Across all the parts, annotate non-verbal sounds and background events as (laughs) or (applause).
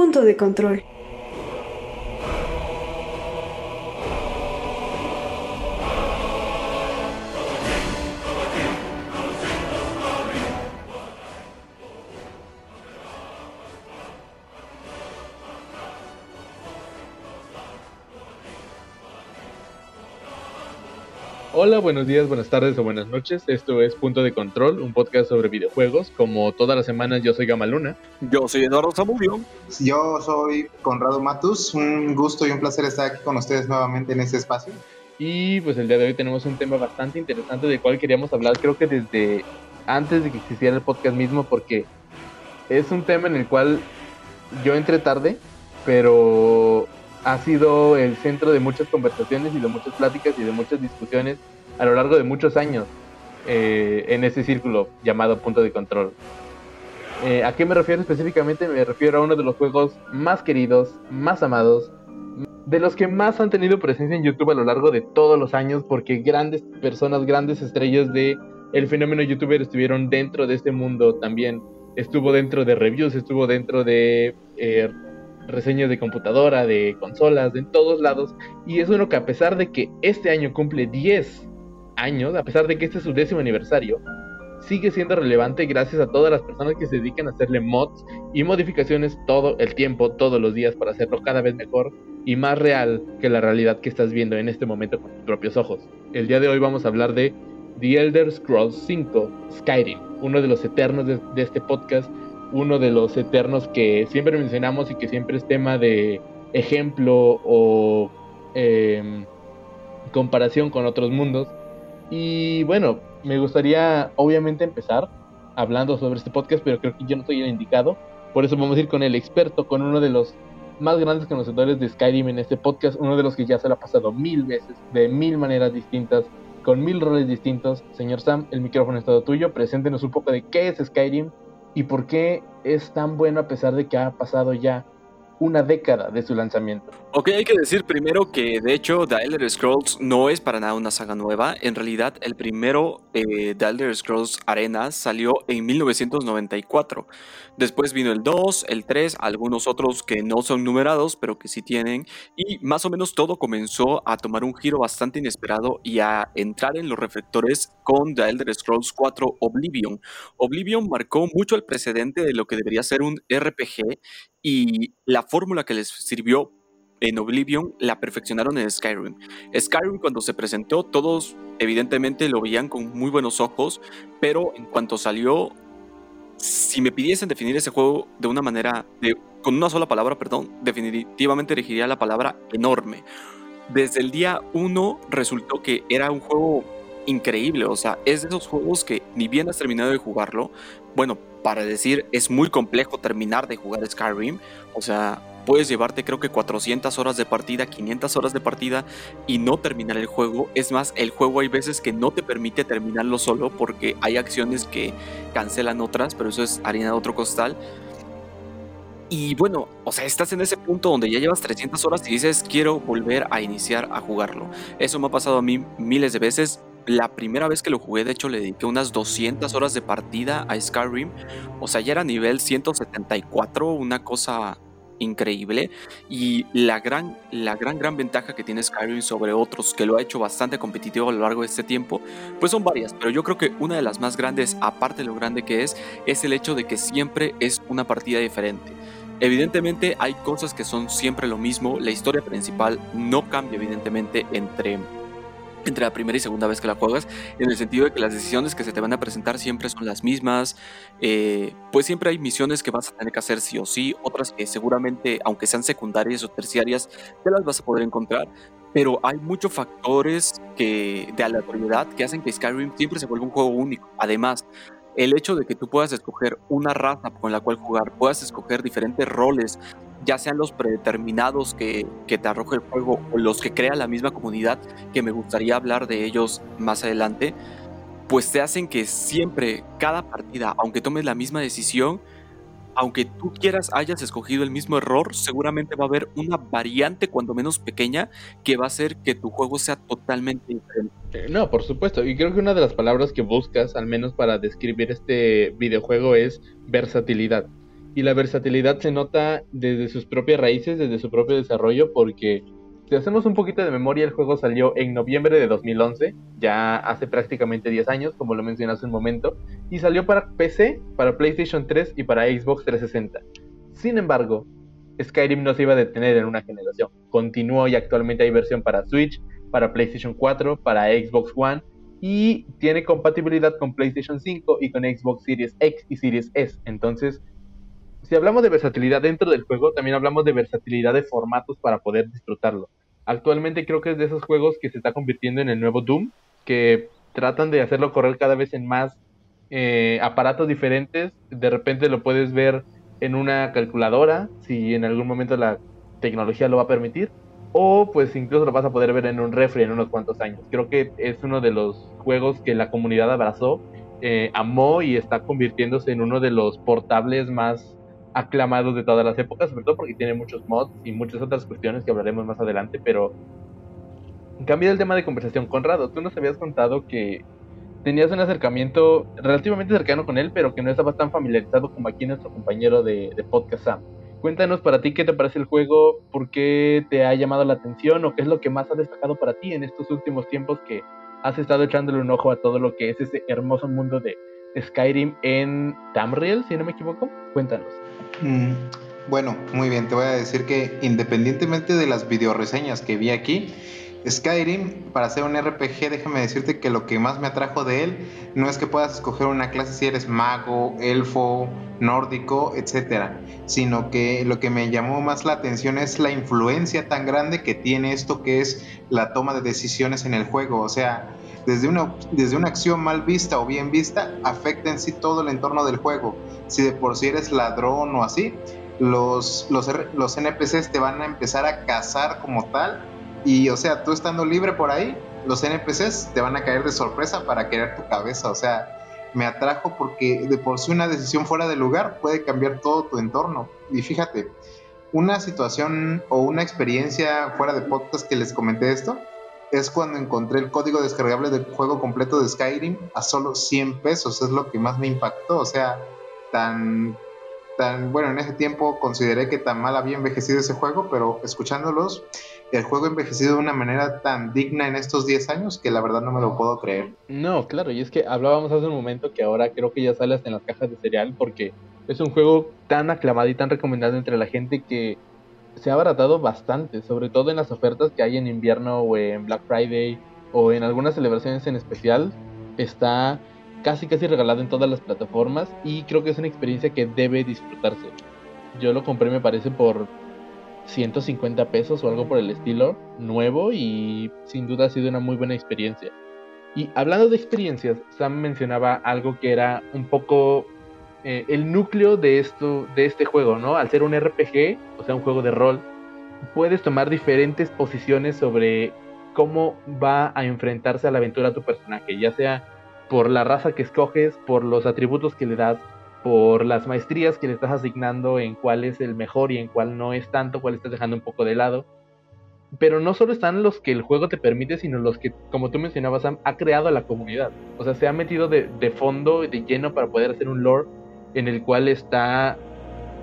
Punto de control. Hola, buenos días, buenas tardes o buenas noches. Esto es Punto de Control, un podcast sobre videojuegos. Como todas las semanas, yo soy Gamaluna. Yo soy Eduardo Zamudio. Yo soy Conrado Matus. Un gusto y un placer estar aquí con ustedes nuevamente en este espacio. Y pues el día de hoy tenemos un tema bastante interesante del cual queríamos hablar, creo que desde antes de que existiera el podcast mismo, porque es un tema en el cual yo entré tarde, pero ha sido el centro de muchas conversaciones y de muchas pláticas y de muchas discusiones a lo largo de muchos años eh, en ese círculo llamado punto de control. Eh, ¿A qué me refiero específicamente? Me refiero a uno de los juegos más queridos, más amados, de los que más han tenido presencia en YouTube a lo largo de todos los años, porque grandes personas, grandes estrellas de el fenómeno youtuber estuvieron dentro de este mundo también. Estuvo dentro de reviews, estuvo dentro de eh, reseñas de computadora, de consolas, de en todos lados. Y es uno que a pesar de que este año cumple 10 años, a pesar de que este es su décimo aniversario, sigue siendo relevante gracias a todas las personas que se dedican a hacerle mods y modificaciones todo el tiempo, todos los días, para hacerlo cada vez mejor y más real que la realidad que estás viendo en este momento con tus propios ojos. El día de hoy vamos a hablar de The Elder Scrolls 5 Skyrim, uno de los eternos de, de este podcast uno de los eternos que siempre mencionamos y que siempre es tema de ejemplo o em, comparación con otros mundos. Y bueno, me gustaría obviamente empezar hablando sobre este podcast, pero creo que yo no soy el indicado. Por eso vamos a ir con el experto, con uno de los más grandes conocedores de Skyrim en este podcast, uno de los que ya se lo ha pasado mil veces, de mil maneras distintas, con mil roles distintos. Señor Sam, el micrófono es todo tuyo. Preséntenos un poco de qué es Skyrim, y por qué es tan bueno a pesar de que ha pasado ya una década de su lanzamiento. Ok, hay que decir primero que de hecho The Elder Scrolls no es para nada una saga nueva. En realidad el primero eh, The Elder Scrolls Arena salió en 1994. Después vino el 2, el 3, algunos otros que no son numerados pero que sí tienen. Y más o menos todo comenzó a tomar un giro bastante inesperado y a entrar en los reflectores con The Elder Scrolls 4 Oblivion. Oblivion marcó mucho el precedente de lo que debería ser un RPG y la fórmula que les sirvió en Oblivion la perfeccionaron en Skyrim. Skyrim cuando se presentó todos evidentemente lo veían con muy buenos ojos, pero en cuanto salió, si me pidiesen definir ese juego de una manera, de, con una sola palabra, perdón, definitivamente elegiría la palabra enorme. Desde el día 1 resultó que era un juego increíble, o sea, es de esos juegos que ni bien has terminado de jugarlo, bueno, para decir, es muy complejo terminar de jugar Skyrim, o sea, puedes llevarte creo que 400 horas de partida, 500 horas de partida y no terminar el juego. Es más, el juego hay veces que no te permite terminarlo solo porque hay acciones que cancelan otras, pero eso es harina de otro costal. Y bueno, o sea, estás en ese punto donde ya llevas 300 horas y dices, quiero volver a iniciar a jugarlo. Eso me ha pasado a mí miles de veces. La primera vez que lo jugué, de hecho, le dediqué unas 200 horas de partida a Skyrim. O sea, ya era nivel 174, una cosa increíble y la gran, la gran, gran ventaja que tiene Skyrim sobre otros que lo ha hecho bastante competitivo a lo largo de este tiempo, pues son varias, pero yo creo que una de las más grandes, aparte de lo grande que es, es el hecho de que siempre es una partida diferente. Evidentemente hay cosas que son siempre lo mismo, la historia principal no cambia evidentemente entre entre la primera y segunda vez que la juegas, en el sentido de que las decisiones que se te van a presentar siempre son las mismas, eh, pues siempre hay misiones que vas a tener que hacer sí o sí, otras que seguramente, aunque sean secundarias o terciarias, te las vas a poder encontrar, pero hay muchos factores que, de aleatoriedad que hacen que Skyrim siempre se vuelva un juego único. Además, el hecho de que tú puedas escoger una raza con la cual jugar, puedas escoger diferentes roles, ya sean los predeterminados que, que te arroja el juego o los que crea la misma comunidad, que me gustaría hablar de ellos más adelante, pues te hacen que siempre, cada partida, aunque tomes la misma decisión, aunque tú quieras hayas escogido el mismo error, seguramente va a haber una variante, cuando menos pequeña, que va a hacer que tu juego sea totalmente diferente. No, por supuesto. Y creo que una de las palabras que buscas, al menos para describir este videojuego, es versatilidad. y la versatilidad se nota desde sus propias raíces, desde su propio desarrollo, porque si hacemos un poquito de memoria, el juego salió en noviembre de 2011, ya hace prácticamente 10 años, como lo mencioné hace un momento, y salió para PC, para PlayStation 3 y para Xbox 360. Sin embargo, Skyrim no se iba a detener en una generación. Continuó y actualmente hay versión para Switch, para PlayStation 4, para Xbox One y tiene compatibilidad con PlayStation 5 y con Xbox Series X y Series S. Entonces, si hablamos de versatilidad dentro del juego, también hablamos de versatilidad de formatos para poder disfrutarlo. Actualmente creo que es de esos juegos que se está convirtiendo en el nuevo Doom, que tratan de hacerlo correr cada vez en más eh, aparatos diferentes. De repente lo puedes ver en una calculadora, si en algún momento la tecnología lo va a permitir, o pues incluso lo vas a poder ver en un refri en unos cuantos años. Creo que es uno de los juegos que la comunidad abrazó, eh, amó y está convirtiéndose en uno de los portables más aclamados de todas las épocas, sobre todo porque tiene muchos mods y muchas otras cuestiones que hablaremos más adelante, pero cambia el tema de conversación. Conrado, tú nos habías contado que tenías un acercamiento relativamente cercano con él, pero que no estabas tan familiarizado como aquí nuestro compañero de, podcast Sam. Cuéntanos para ti qué te parece el juego, por qué te ha llamado la atención o qué es lo que más ha destacado para ti en estos últimos tiempos que has estado echándole un ojo a todo lo que es ese hermoso mundo de Skyrim en Tamriel, si no me equivoco. Cuéntanos. Mm, bueno, muy bien, te voy a decir que independientemente de las videoreseñas que vi aquí, Skyrim, para ser un RPG, déjame decirte que lo que más me atrajo de él no es que puedas escoger una clase si eres mago, elfo, nórdico, etcétera, sino que lo que me llamó más la atención es la influencia tan grande que tiene esto que es la toma de decisiones en el juego. O sea, desde una, desde una acción mal vista o bien vista, afecta en sí todo el entorno del juego. Si de por sí eres ladrón o así, los, los, los NPCs te van a empezar a cazar como tal y, o sea, tú estando libre por ahí, los NPCs te van a caer de sorpresa para querer tu cabeza. O sea, me atrajo porque de por sí una decisión fuera de lugar puede cambiar todo tu entorno. Y fíjate, una situación o una experiencia fuera de podcast que les comenté esto es cuando encontré el código descargable del juego completo de Skyrim a solo 100 pesos. Es lo que más me impactó. O sea, tan, tan bueno, en ese tiempo consideré que tan mal había envejecido ese juego, pero escuchándolos el juego ha envejecido de una manera tan digna en estos 10 años que la verdad no me lo puedo creer. No, claro, y es que hablábamos hace un momento que ahora creo que ya sale hasta en las cajas de cereal porque es un juego tan aclamado y tan recomendado entre la gente que se ha abaratado bastante, sobre todo en las ofertas que hay en invierno o en Black Friday o en algunas celebraciones en especial. Está casi casi regalado en todas las plataformas y creo que es una experiencia que debe disfrutarse. Yo lo compré me parece por 150 pesos o algo por el estilo, nuevo y sin duda ha sido una muy buena experiencia. Y hablando de experiencias, Sam mencionaba algo que era un poco eh, el núcleo de esto, de este juego, ¿no? Al ser un RPG, o sea, un juego de rol, puedes tomar diferentes posiciones sobre cómo va a enfrentarse a la aventura tu personaje, ya sea por la raza que escoges, por los atributos que le das, por las maestrías que le estás asignando en cuál es el mejor y en cuál no es tanto, cuál estás dejando un poco de lado. Pero no solo están los que el juego te permite, sino los que, como tú mencionabas, Sam, ha creado la comunidad. O sea, se ha metido de, de fondo, de lleno para poder hacer un lore en el cual está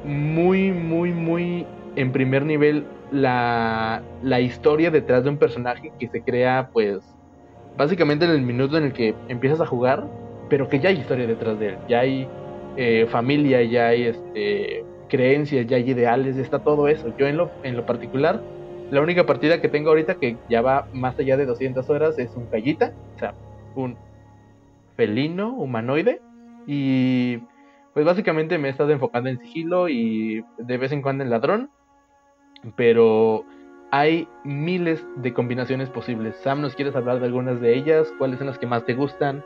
muy, muy, muy en primer nivel la, la historia detrás de un personaje que se crea, pues, básicamente en el minuto en el que empiezas a jugar, pero que ya hay historia detrás de él. Ya hay eh, familia, ya hay este, creencias, ya hay ideales, está todo eso. Yo en lo, en lo particular, la única partida que tengo ahorita que ya va más allá de 200 horas es un callita, o sea, un felino humanoide. Y pues básicamente me he estado enfocando en sigilo y de vez en cuando en ladrón. Pero hay miles de combinaciones posibles. Sam, ¿nos quieres hablar de algunas de ellas? ¿Cuáles son las que más te gustan?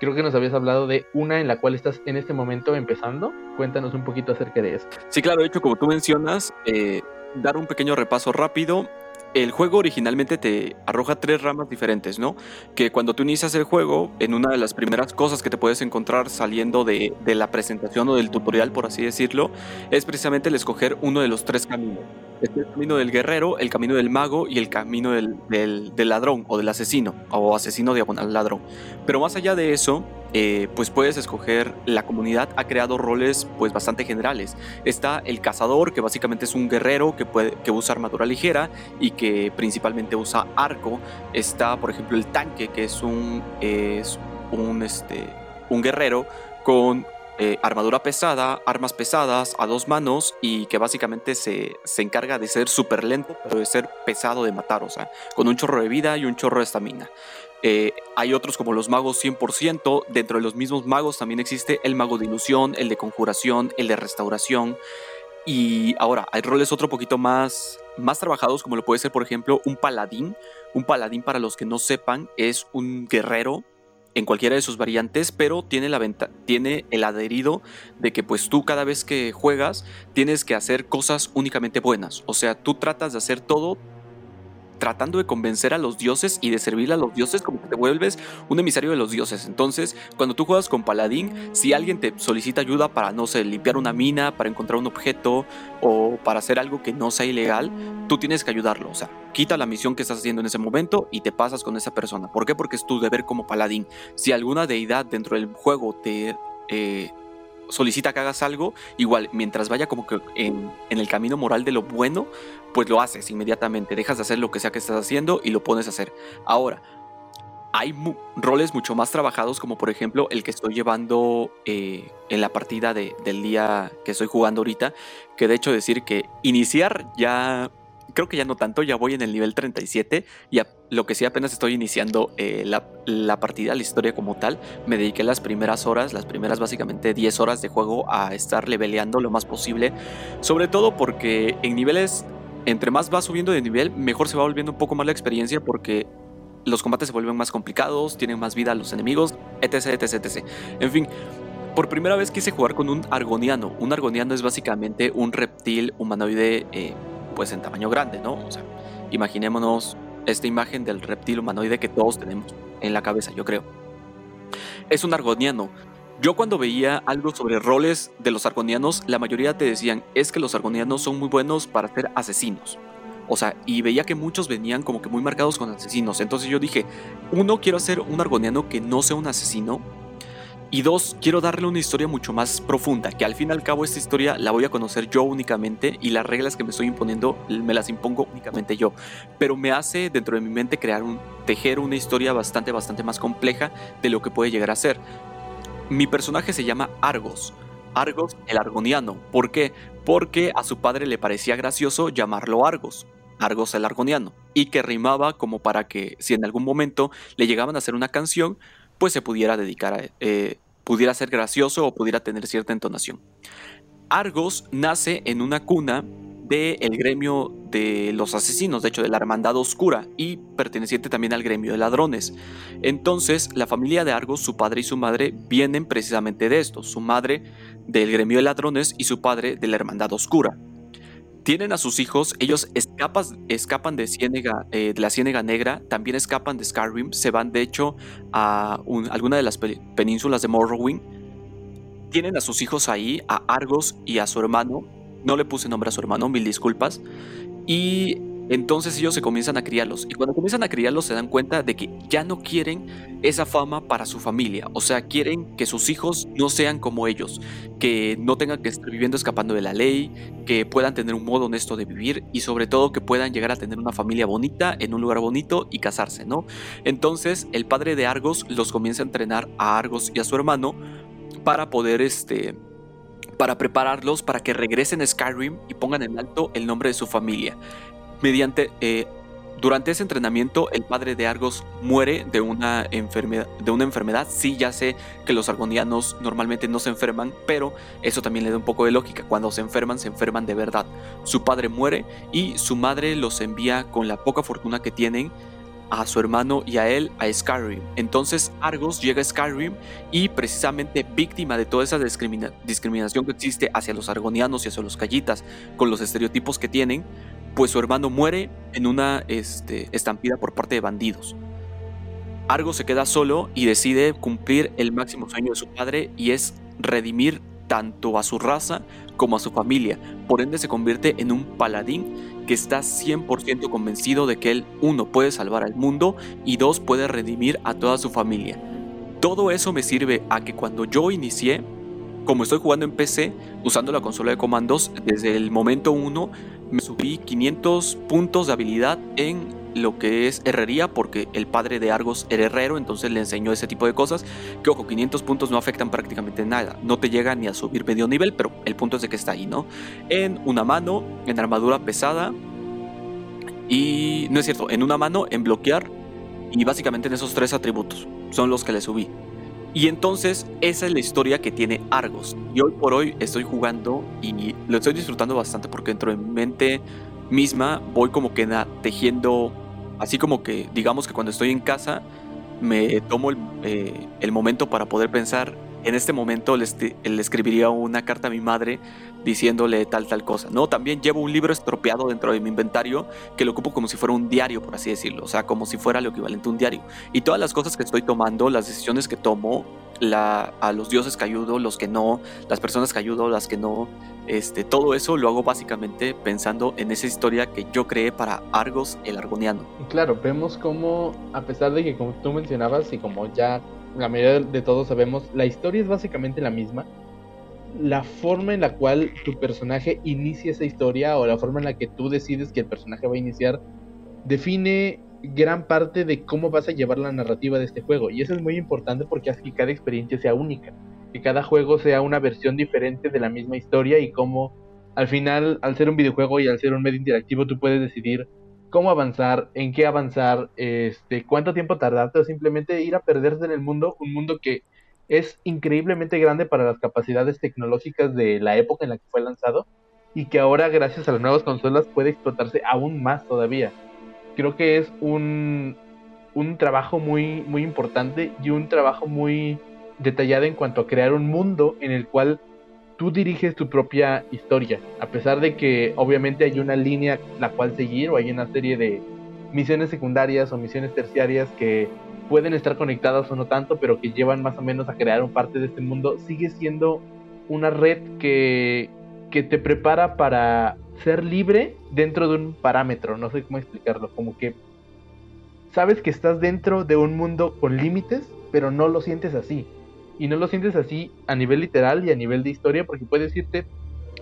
Creo que nos habías hablado de una en la cual estás en este momento empezando. Cuéntanos un poquito acerca de esto. Sí, claro, de hecho, como tú mencionas, eh, dar un pequeño repaso rápido. El juego originalmente te arroja tres ramas diferentes, ¿no? Que cuando tú inicias el juego, en una de las primeras cosas que te puedes encontrar saliendo de, de la presentación o del tutorial, por así decirlo, es precisamente el escoger uno de los tres caminos el camino del guerrero, el camino del mago y el camino del, ladrón o del asesino, o asesino diagonal ladrón. Pero más allá de eso, eh, pues puedes escoger, la comunidad ha creado roles pues bastante generales. Está el cazador, que básicamente es un guerrero que, puede, que usa armadura ligera y que principalmente usa arco. Está, por ejemplo, el tanque, que es un, es un, este, un guerrero con eh, armadura pesada, armas pesadas a dos manos y que básicamente se, se encarga de ser súper lento, pero de ser pesado de matar, o sea, con un chorro de vida y un chorro de estamina. Eh, hay otros como los magos 100%. Dentro de los mismos magos también existe el mago de ilusión, el de conjuración, el de restauración. Y ahora, hay roles otro poquito más, más trabajados, como lo puede ser, por ejemplo, un paladín. Un paladín, para los que no sepan, es un guerrero en cualquiera de sus variantes, pero tiene, la venta tiene el adherido de que pues tú cada vez que juegas tienes que hacer cosas únicamente buenas. O sea, tú tratas de hacer todo tratando de convencer a los dioses y de servirle a los dioses como que te vuelves un emisario de los dioses. Entonces, cuando tú juegas con paladín, si alguien te solicita ayuda para, no sé, limpiar una mina, para encontrar un objeto o para hacer algo que no sea ilegal, tú tienes que ayudarlo. O sea, quita la misión que estás haciendo en ese momento y te pasas con esa persona. ¿Por qué? Porque es tu deber como paladín. Si alguna deidad dentro del juego te... Eh, solicita que hagas algo, igual, mientras vaya como que en, el camino moral de lo bueno, pues lo haces inmediatamente, dejas de hacer lo que sea que estás haciendo y lo pones a hacer. Ahora, hay roles mucho más trabajados, como por ejemplo el que estoy llevando eh, en la partida del día que estoy jugando ahorita, que de hecho decir que iniciar ya creo que ya no tanto, ya voy en el nivel 37 y lo que sí apenas estoy iniciando eh, la, partida, la historia como tal. Me dediqué las primeras horas, las primeras básicamente 10 horas de juego a estar leveleando lo más posible, sobre todo porque en niveles, entre más va subiendo de nivel, mejor se va volviendo un poco más la experiencia porque los combates se vuelven más complicados, tienen más vida los enemigos, etc, etc, etc. En fin, por primera vez quise jugar con un argoniano. Un argoniano es básicamente un reptil humanoide eh, pues en tamaño grande, ¿no? O sea, imaginémonos esta imagen del reptil humanoide que todos tenemos en la cabeza, yo creo. Es un argoniano. Yo cuando veía algo sobre roles de los argonianos, la mayoría te decían, es que los argonianos son muy buenos para ser asesinos. O sea, y veía que muchos venían como que muy marcados con asesinos. Entonces yo dije, uno, quiero hacer un argoniano que no sea un asesino, y dos, quiero darle una historia mucho más profunda, que al fin y al cabo esta historia la voy a conocer yo únicamente y las reglas que me estoy imponiendo me las impongo únicamente yo. Pero me hace dentro de mi mente crear un, tejer una historia bastante, bastante más compleja de lo que puede llegar a ser. Mi personaje se llama Argos. Argos el Argoniano. ¿Por qué? Porque a su padre le parecía gracioso llamarlo Argos. Argos el Argoniano. Y que rimaba como para que si en algún momento le llegaban a hacer una canción, pues se pudiera dedicar a, eh, pudiera ser gracioso o pudiera tener cierta entonación. Argos nace en una cuna del gremio de los asesinos, de hecho de la Hermandad Oscura, y perteneciente también al gremio de ladrones. Entonces, la familia de Argos, su padre y su madre, vienen precisamente de esto, su madre del gremio de ladrones y su padre de la Hermandad Oscura tienen a sus hijos, ellos escapan de, Ciénega, eh, de la Ciénega Negra, también escapan de Skyrim, se van de hecho a alguna de las penínsulas de Morrowind. Tienen a sus hijos ahí, a Argos y a su hermano. No le puse nombre a su hermano, mil disculpas. Y entonces ellos se comienzan a criarlos. Y cuando comienzan a criarlos se dan cuenta de que ya no quieren esa fama para su familia. O sea, quieren que sus hijos no sean como ellos. Que no tengan que estar viviendo escapando de la ley. Que puedan tener un modo honesto de vivir. Y sobre todo que puedan llegar a tener una familia bonita en un lugar bonito y casarse, ¿no? Entonces el padre de Argos los comienza a entrenar a Argos y a su hermano para poder este para prepararlos para que regresen a Skyrim y pongan en alto el nombre de su familia mediante... Eh, durante ese entrenamiento, el padre de Argos muere de una, enfermedad, de una enfermedad. Sí, ya sé que los argonianos normalmente no se enferman, pero eso también le da un poco de lógica. Cuando se enferman, se enferman de verdad. Su padre muere y su madre los envía con la poca fortuna que tienen a su hermano y a él a Skyrim. Entonces Argos llega a Skyrim y precisamente víctima de toda esa discriminación que existe hacia los argonianos y hacia los callitas con los estereotipos que tienen, pues su hermano muere en una este, estampida por parte de bandidos. Argo se queda solo y decide cumplir el máximo sueño de su padre y es redimir tanto a su raza como a su familia. Por ende se convierte en un paladín que está 100% convencido de que él, uno, puede salvar al mundo y dos, puede redimir a toda su familia. todo eso me sirve a que cuando yo inicié, como estoy jugando en PC, usando la consola de comandos, desde el momento 1 me subí 500 puntos de habilidad en lo que es herrería, porque el padre de Argos era herrero, entonces le enseñó ese tipo de cosas. Que ojo, 500 puntos no afectan prácticamente nada, no te llega ni a subir medio nivel, pero el punto es de que está ahí, ¿no? En una mano, en armadura pesada, y no es cierto, en una mano, en bloquear, y básicamente en esos tres atributos son los que le subí. Y entonces esa es la historia que tiene Argos. Y hoy por hoy estoy jugando y lo estoy disfrutando bastante porque dentro de mi mente misma voy como que tejiendo, así como que digamos que cuando estoy en casa me tomo el, eh, el momento para poder pensar en este momento le, escribiría una carta a mi madre diciéndole tal tal cosa, ¿no? También llevo un libro estropeado dentro de mi inventario que lo ocupo como si fuera un diario, por así decirlo, o sea, como si fuera lo equivalente a un diario. Y todas las cosas que estoy tomando, las decisiones que tomo, la, a los dioses que ayudo, los que no, las personas que ayudo, las que no, este, todo eso lo hago básicamente pensando en esa historia que yo creé para Argos el Argoniano. Claro, vemos como, a pesar de que como tú mencionabas y como ya la mayoría de todos sabemos, la historia es básicamente la misma. La forma en la cual tu personaje inicia esa historia o la forma en la que tú decides que el personaje va a iniciar define gran parte de cómo vas a llevar la narrativa de este juego. Y eso es muy importante porque hace que cada experiencia sea única, que cada juego sea una versión diferente de la misma historia y cómo al final, al ser un videojuego y al ser un medio interactivo, tú puedes decidir cómo avanzar, en qué avanzar, este, cuánto tiempo tardarte o simplemente ir a perderse en el mundo, un mundo que es increíblemente grande para las capacidades tecnológicas de la época en la que fue lanzado y que ahora gracias a las nuevas consolas puede explotarse aún más todavía. Creo que es un, un trabajo muy, muy importante y un trabajo muy detallado en cuanto a crear un mundo en el cual tú diriges tu propia historia, a pesar de que obviamente hay una línea la cual seguir o hay una serie de misiones secundarias o misiones terciarias que pueden estar conectadas o no tanto, pero que llevan más o menos a crear un parte de este mundo, sigue siendo una red que, que te prepara para ser libre dentro de un parámetro, no sé cómo explicarlo, como que sabes que estás dentro de un mundo con límites, pero no lo sientes así. Y no lo sientes así a nivel literal y a nivel de historia porque puedes irte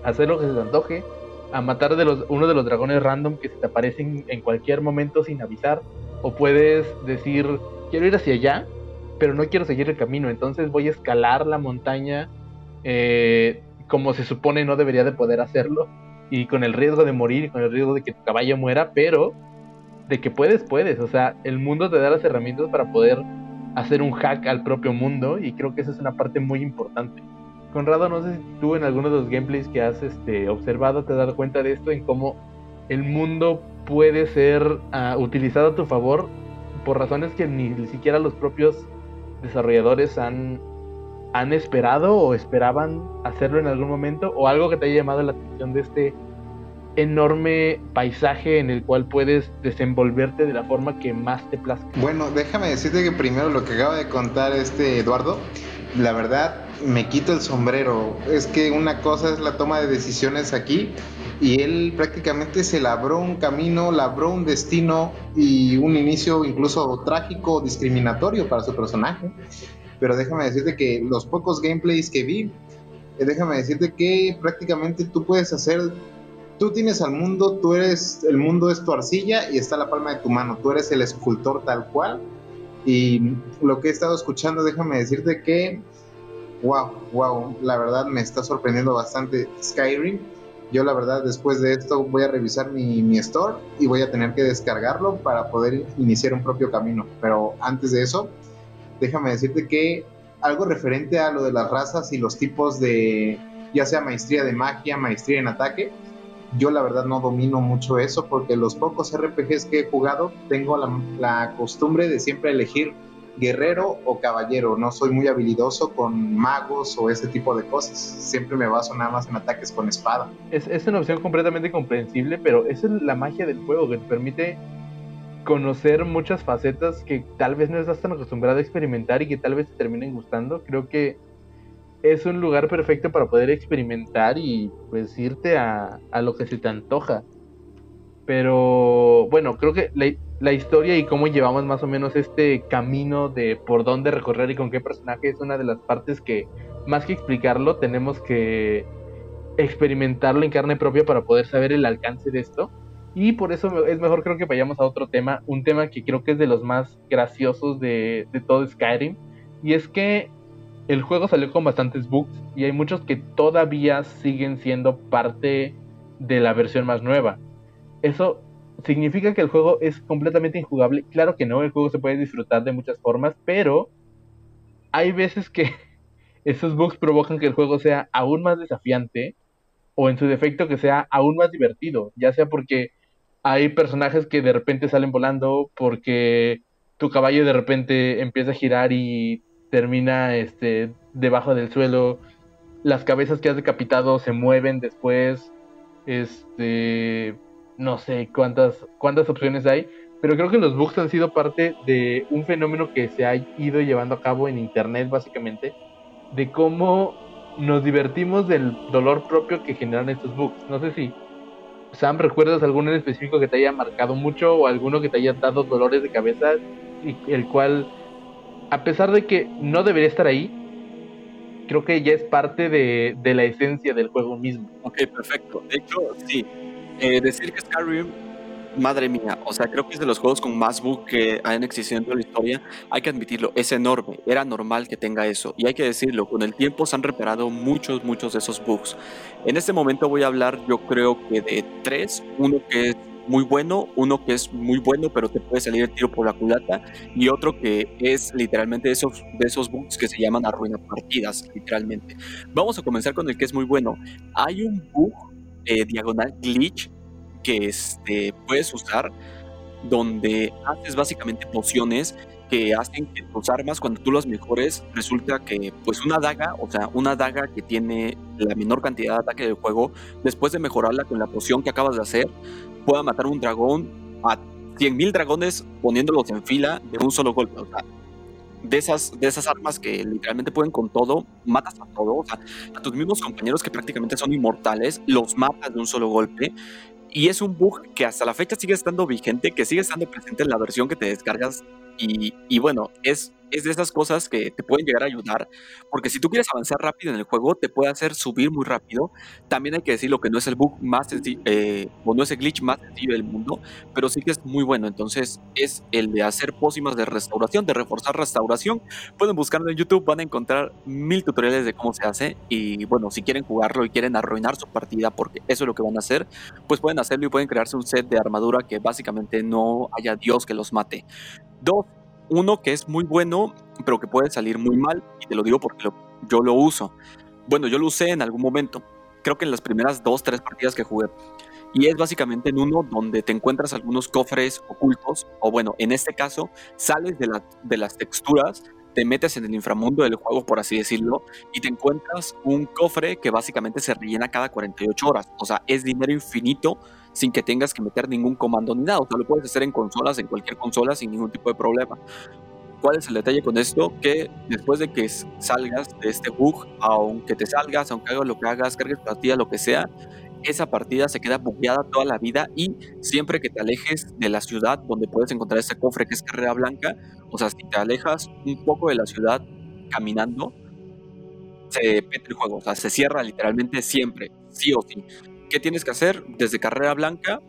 a hacer lo que se te antoje, a matar de los, uno de los dragones random que se te aparecen en cualquier momento sin avisar, o puedes decir, quiero ir hacia allá, pero no quiero seguir el camino, entonces voy a escalar la montaña eh, como se supone no debería de poder hacerlo, y con el riesgo de morir con el riesgo de que tu caballo muera, pero de que puedes, puedes, o sea, el mundo te da las herramientas para poder hacer un hack al propio mundo y creo que esa es una parte muy importante. Conrado, no sé si tú en alguno de los gameplays que has este, observado te has dado cuenta de esto, en cómo el mundo puede ser ah, utilizado a tu favor por razones que ni, siquiera los propios desarrolladores han, han esperado o esperaban hacerlo en algún momento, o algo que te haya llamado la atención de este enorme paisaje en el cual puedes desenvolverte de la forma que más te plazca. Bueno, déjame decirte que primero lo que acaba de contar este Eduardo, la verdad me quito el sombrero. Es que una cosa es la toma de decisiones aquí y él prácticamente se labró un camino, labró un destino y un inicio incluso trágico, discriminatorio para su personaje. Pero déjame decirte que los pocos gameplays que vi, eh, déjame decirte que prácticamente tú puedes hacer tú tienes al mundo, tú eres, el mundo es tu arcilla y está la palma de tu mano, tú eres el escultor tal cual. Y lo que he estado escuchando, déjame decirte que, wow, wow, la verdad me está sorprendiendo bastante Skyrim. Yo la verdad después de esto voy a revisar mi, mi store y voy a tener que descargarlo para poder iniciar un propio camino. Pero antes de eso, déjame decirte que algo referente a lo de las razas y los tipos de, ya sea maestría de magia, maestría en ataque, yo la verdad no domino mucho eso porque los pocos RPGs que he jugado tengo la, costumbre de siempre elegir guerrero o caballero. No soy muy habilidoso con magos o ese tipo de cosas. Siempre me baso nada más en ataques con espada. Es, una opción completamente comprensible, pero es la magia del juego que te permite conocer muchas facetas que tal vez no estás tan acostumbrado a experimentar y que tal vez te terminen gustando. Creo que es un lugar perfecto para poder experimentar y pues irte a, lo que se te antoja. Pero bueno, creo que historia y cómo llevamos más o menos este camino de por dónde recorrer y con qué personaje es una de las partes que más que explicarlo tenemos que experimentarlo en carne propia para poder saber el alcance de esto. Y por eso es mejor creo que vayamos a otro tema, un tema que creo que es de los más graciosos de, de todo Skyrim. Y es que el juego salió con bastantes bugs y hay muchos que todavía siguen siendo parte de la versión más nueva. Eso significa que el juego es completamente injugable. Claro que no, el juego se puede disfrutar de muchas formas, pero hay veces que (laughs) esos bugs provocan que el juego sea aún más desafiante o en su defecto que sea aún más divertido, ya sea porque hay personajes que de repente salen volando, porque tu caballo de repente empieza a girar y termina este debajo del suelo, las cabezas que has decapitado se mueven después, este no sé cuántas, cuántas opciones hay, pero creo que los bugs han sido parte de un fenómeno que se ha ido llevando a cabo en internet básicamente, de cómo nos divertimos del dolor propio que generan estos bugs. No sé si, Sam, ¿recuerdas alguno en específico que te haya marcado mucho o alguno que te haya dado dolores de cabeza y el cual, a pesar de que no debería estar ahí, creo que ya es parte de, de la esencia del juego mismo? Ok, perfecto. De hecho, sí, eh, decir que Skyrim, madre mía, o sea, creo que es de los juegos con más bugs que han existido en la historia. Hay que admitirlo, es enorme. Era normal que tenga eso. Y hay que decirlo, con el tiempo se han reparado muchos, muchos de esos bugs. En este momento voy a hablar, yo creo que de tres. Uno que es muy bueno, uno que es muy bueno, pero te puede salir el tiro por la culata, y otro que es literalmente esos, de esos bugs que se llaman arruina partidas, literalmente. Vamos a comenzar con el que es muy bueno. Hay un bug eh, diagonal glitch que este, puedes usar donde haces básicamente pociones que hacen que tus armas cuando tú las mejores resulta que pues una daga, o sea, una daga que tiene la menor cantidad de ataque del juego, después de mejorarla con la poción que acabas de hacer, pueda matar un dragón a 100.000 dragones poniéndolos en fila de un solo golpe. De esas, de esas armas que literalmente pueden con todo, matas a todo, o sea, a tus mismos compañeros que prácticamente son inmortales, los matas de un solo golpe. Y es un bug que hasta la fecha sigue estando vigente, que sigue estando presente en la versión que te descargas. Y, y bueno, es es de esas cosas que te pueden llegar a ayudar, porque si tú quieres avanzar rápido en el juego, te puede hacer subir muy rápido. También hay que decir lo que no es el bug más sencillo, eh, o no es el glitch más sencillo del mundo, pero sí que es muy bueno. Entonces es el de hacer pócimas de restauración, de reforzar restauración. Pueden buscarlo en YouTube, van a encontrar mil tutoriales de cómo se hace. Y bueno, si quieren jugarlo y quieren arruinar su partida, porque eso es lo que van a hacer, pues pueden hacerlo y pueden crearse un set de armadura que básicamente no haya Dios que los mate. Dos, uno que es muy bueno, pero que puede salir muy mal, y te lo digo porque yo lo uso. Bueno, yo lo usé en algún momento, creo que en las primeras dos, tres partidas que jugué. Y es básicamente en uno donde te encuentras algunos cofres ocultos, o bueno, en este caso, sales de, de las texturas, te metes en el inframundo del juego, por así decirlo, y te encuentras un cofre que básicamente se rellena cada 48 horas. O sea, es dinero infinito sin que tengas que meter ningún comando ni nada. O sea, lo puedes hacer en consolas, en cualquier consola, sin ningún tipo de problema. ¿Cuál es el detalle con esto? Que después de que salgas de este bug, aunque te salgas, aunque hagas lo que hagas, cargues partida, lo que sea, esa partida se queda bugueada toda la vida y siempre que te alejes de la ciudad donde puedes encontrar ese cofre que es Carrera Blanca, o sea, si te alejas un poco de la ciudad caminando, se pete el juego, o sea, se cierra literalmente siempre, sí o sí. ¿Qué tienes que hacer? Desde Carrera Blanca,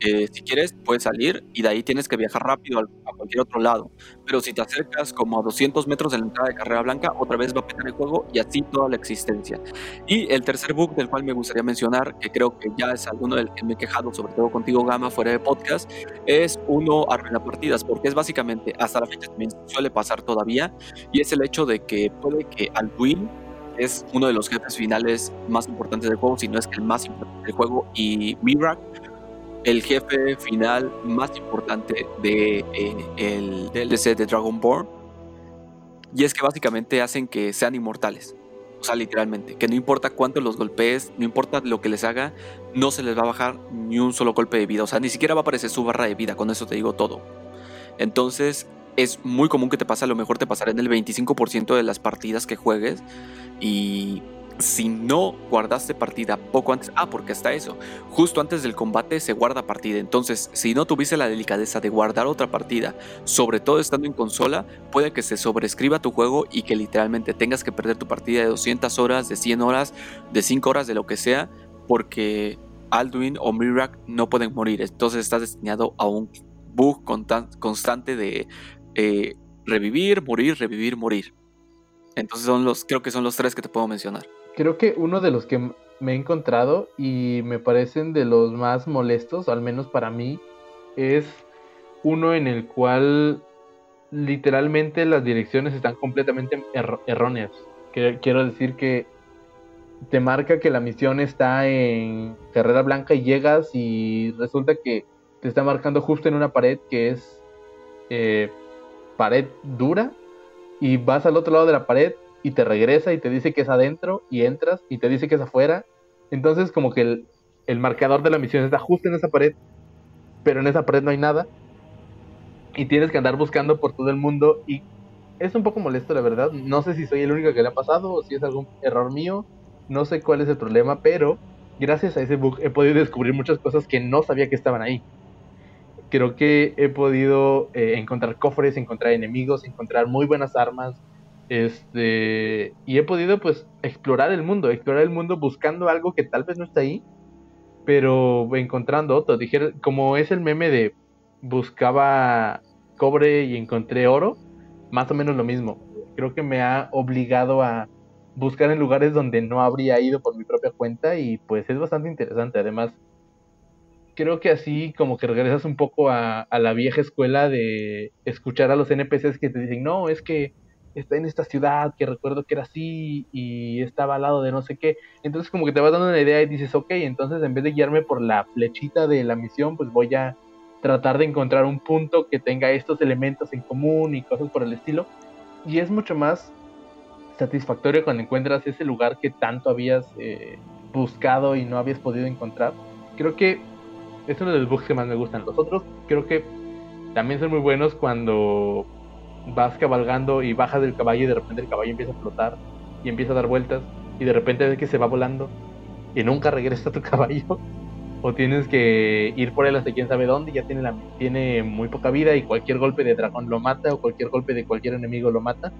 eh, si quieres, puedes salir y de ahí tienes que viajar rápido a, cualquier otro lado. Pero si te acercas como a 200 metros de la entrada de Carrera Blanca, otra vez va a petar el juego y así toda la existencia. Y el tercer bug del cual me gustaría mencionar, que creo que ya es alguno del que me he quejado, sobre todo contigo, Gama, fuera de podcast, es uno arruina partidas, porque es básicamente, hasta la fecha también suele pasar todavía, y es el hecho de que puede que Alduin es uno de los jefes finales más importantes del juego, si no es que el más importante del juego, y Mirak, el jefe final más importante de, eh, el DLC de Dragonborn. Y es que básicamente hacen que sean inmortales. O sea, literalmente, que no importa cuánto los golpees, no importa lo que les haga, no se les va a bajar ni un solo golpe de vida. O sea, ni siquiera va a aparecer su barra de vida, con eso te digo todo. Entonces, es muy común que te pase, a lo mejor te pasará en el 25% de las partidas que juegues. Y si no guardaste partida poco antes, ah, porque hasta eso, justo antes del combate se guarda partida, entonces si no tuviste la delicadeza de guardar otra partida, sobre todo estando en consola, puede que se sobrescriba tu juego y que literalmente tengas que perder tu partida de 200 horas, de 100 horas, de 5 horas, de lo que sea, porque Alduin o Mirak no pueden morir, entonces estás destinado a un bug constante de eh, revivir, morir, revivir, morir. Entonces son los, creo que son los tres que te puedo mencionar creo que uno de los que me he encontrado y me parecen de los más molestos, al menos para mí, es uno en el cual literalmente las direcciones están completamente erróneas. Quiero decir que te marca que la misión está en Carrera Blanca y llegas y resulta que te está marcando justo en una pared que es eh, pared dura y vas al otro lado de la pared y te regresa y te dice que es adentro y entras y te dice que es afuera. Entonces como que el, marcador de la misión está justo en esa pared, pero en esa pared no hay nada. Y tienes que andar buscando por todo el mundo y es un poco molesto la verdad. No sé si soy el único que le ha pasado o si es algún error mío. No sé cuál es el problema, pero gracias a ese bug he podido descubrir muchas cosas que no sabía que estaban ahí. Creo que he podido eh, encontrar cofres, encontrar enemigos, encontrar muy buenas armas, este, y he podido pues explorar el mundo, explorar el mundo buscando algo que tal vez no está ahí, pero encontrando otro. Dije, como es el meme de buscaba cobre y encontré oro, más o menos lo mismo. Creo que me ha obligado a buscar en lugares donde no habría ido por mi propia cuenta y pues es bastante interesante. Además, creo que así como que regresas un poco a, la vieja escuela de escuchar a los NPCs que te dicen, no, es que está en esta ciudad que recuerdo que era así y estaba al lado de no sé qué. Entonces como que te vas dando una idea y dices, ok, entonces en vez de guiarme por la flechita de la misión, pues voy a tratar de encontrar un punto que tenga estos elementos en común y cosas por el estilo. Y es mucho más satisfactorio cuando encuentras ese lugar que tanto habías eh, buscado y no habías podido encontrar. Creo que es uno de los bugs que más me gustan. Los otros creo que también son muy buenos cuando vas cabalgando y bajas del caballo y de repente el caballo empieza a flotar y empieza a dar vueltas y de repente ves que se va volando y nunca regresa a tu (laughs) caballo o tienes que ir por él hasta quién sabe dónde ya tiene la, tiene muy poca vida y cualquier golpe de dragón lo mata o cualquier golpe de cualquier enemigo lo mata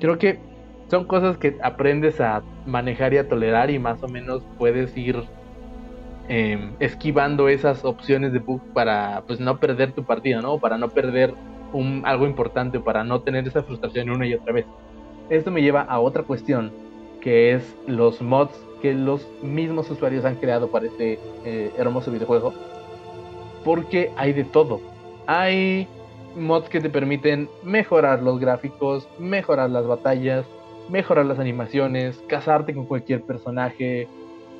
creo que son cosas que aprendes a manejar y a tolerar y más o menos puedes ir em, esquivando esas opciones de bug para pues no perder tu partida no para no perder algo importante para no tener esa frustración una y otra vez. Esto me lleva a otra cuestión, que es los mods que los mismos usuarios han creado para este eh, hermoso videojuego. Porque hay de todo. Hay mods que te permiten mejorar los gráficos, mejorar las batallas, mejorar las animaciones, casarte con cualquier personaje,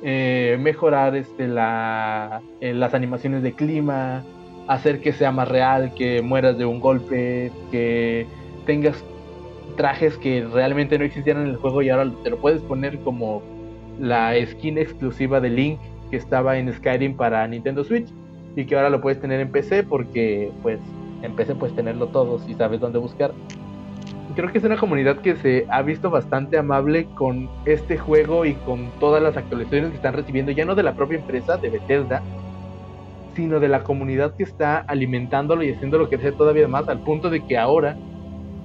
eh, mejorar este, la, eh, las animaciones de clima, hacer que sea más real, que mueras de un golpe, que tengas trajes que realmente no existían en el juego y ahora te lo puedes poner como la skin exclusiva de Link que estaba en Skyrim para Nintendo Switch y que ahora lo puedes tener en PC porque pues en PC puedes tenerlo todo si sabes dónde buscar. Creo que es una comunidad que se ha visto bastante amable con este juego y con todas las actualizaciones que están recibiendo, ya no de la propia empresa, de Bethesda, sino de la comunidad que está alimentándolo y haciéndolo crecer todavía más, al punto de que ahora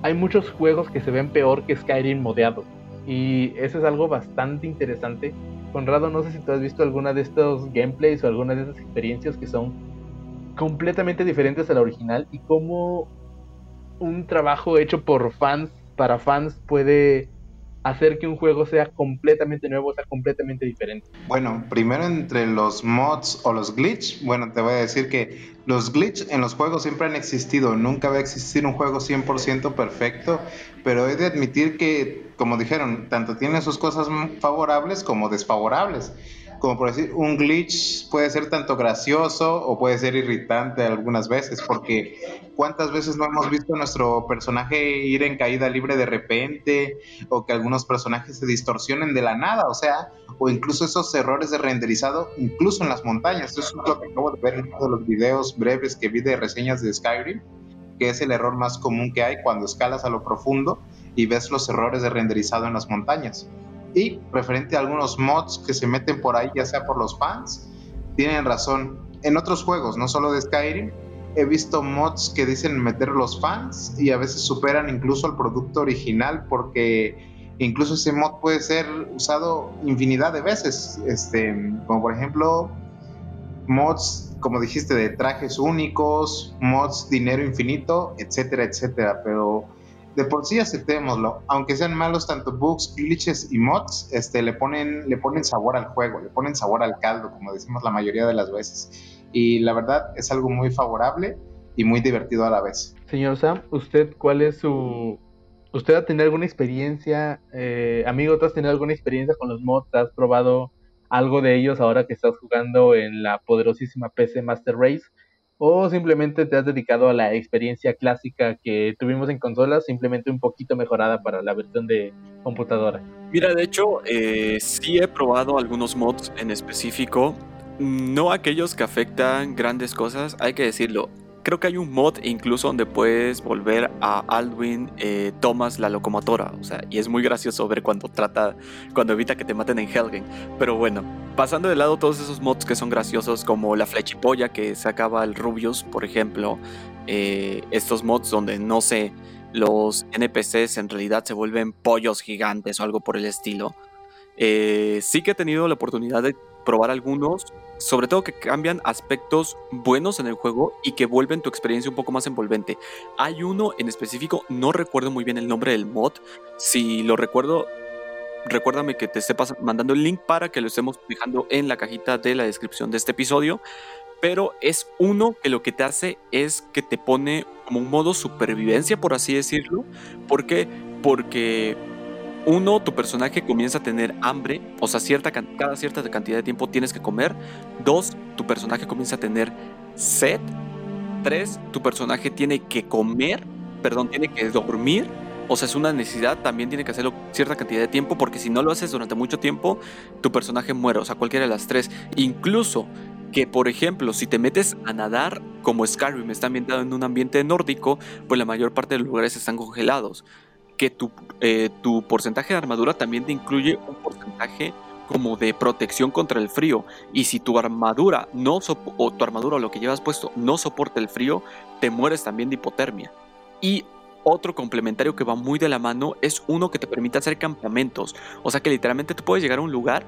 hay muchos juegos que se ven peor que Skyrim modeado. Y eso es algo bastante interesante. Conrado, no sé si tú has visto alguna de estos gameplays o alguna de esas experiencias que son completamente diferentes a la original y cómo un trabajo hecho por fans para fans puede hacer que un juego sea completamente nuevo, sea completamente diferente? Bueno, primero entre los mods o los glitch, bueno, te voy a decir que los glitch en los juegos siempre han existido, nunca va a existir un juego 100% perfecto, pero he de admitir que, como dijeron, tanto tiene sus cosas favorables como desfavorables como por decir, un glitch puede ser tanto gracioso o puede ser irritante algunas veces, porque cuántas veces no hemos visto a nuestro personaje ir en caída libre de repente, o que algunos personajes se distorsionen de la nada, o sea, o incluso esos errores de renderizado, incluso en las montañas. Eso es lo que acabo de ver en uno de los videos breves que vi de reseñas de Skyrim, que es el error más común que hay cuando escalas a lo profundo y ves los errores de renderizado en las montañas Y referente a algunos mods que se meten por ahí, ya sea por los fans, tienen razón. En otros juegos, no solo de Skyrim, he visto mods que dicen meter los fans y a veces superan incluso el producto original porque incluso ese mod puede ser usado infinidad de veces, este, como por ejemplo mods, como dijiste, de trajes únicos, mods dinero infinito, etcétera, etcétera, pero de por sí aceptémoslo, aunque sean malos tanto bugs, glitches y mods, este, le ponen, le ponen sabor al juego, le ponen sabor al caldo, como decimos la mayoría de las veces y la verdad es algo muy favorable y muy divertido a la vez. Señor Sam, ¿usted cuál es su... ¿Usted ha tenido alguna experiencia, eh, amigo, tú has tenido alguna experiencia con los mods? ¿Has probado algo de ellos ahora que estás jugando en la poderosísima PC Master Race? ¿O simplemente te has dedicado a la experiencia clásica que tuvimos en consolas, simplemente un poquito mejorada para la versión de computadora? Mira, de hecho, eh, sí he probado algunos mods en específico. No aquellos que afectan grandes cosas, hay que decirlo. Creo que hay un mod incluso donde puedes volver a Alwyn eh, Thomas la locomotora. O sea, y es muy gracioso ver cuando trata, cuando evita que te maten en Helgen. Pero bueno, pasando de lado todos esos mods que son graciosos, como la flechipolla que sacaba el Rubius, por ejemplo. Eh, estos mods donde no sé, los NPCs en realidad se vuelven pollos gigantes o algo por el estilo. Eh, sí que he tenido la oportunidad de probar algunos sobre todo que cambian aspectos buenos en el juego y que vuelven tu experiencia un poco más envolvente. Hay uno en específico, no recuerdo muy bien el nombre del mod, si lo recuerdo, recuérdame que te esté mandando el link para que lo estemos fijando en la cajita de la descripción de este episodio, pero es uno que lo que te hace es que te pone como un modo supervivencia, por así decirlo, ¿por qué? Porque uno, tu personaje comienza a tener hambre, o sea, cierta, cada cierta cantidad de tiempo tienes que comer. Dos, tu personaje comienza a tener sed. Tres, tu personaje tiene que comer, perdón, tiene que dormir. O sea, es una necesidad, también tiene que hacerlo cierta cantidad de tiempo, porque si no lo haces durante mucho tiempo, tu personaje muere, o sea, cualquiera de las tres. Incluso que, por ejemplo, si te metes a nadar, como Skyrim está ambientado en un ambiente nórdico, pues la mayor parte de los lugares están congelados que tu, eh, tu porcentaje de armadura también te incluye un porcentaje como de protección contra el frío. Y si tu armadura no o tu armadura o lo que llevas puesto no soporta el frío, te mueres también de hipotermia. Y otro complementario que va muy de la mano es uno que te permite hacer campamentos. O sea que literalmente tú puedes llegar a un lugar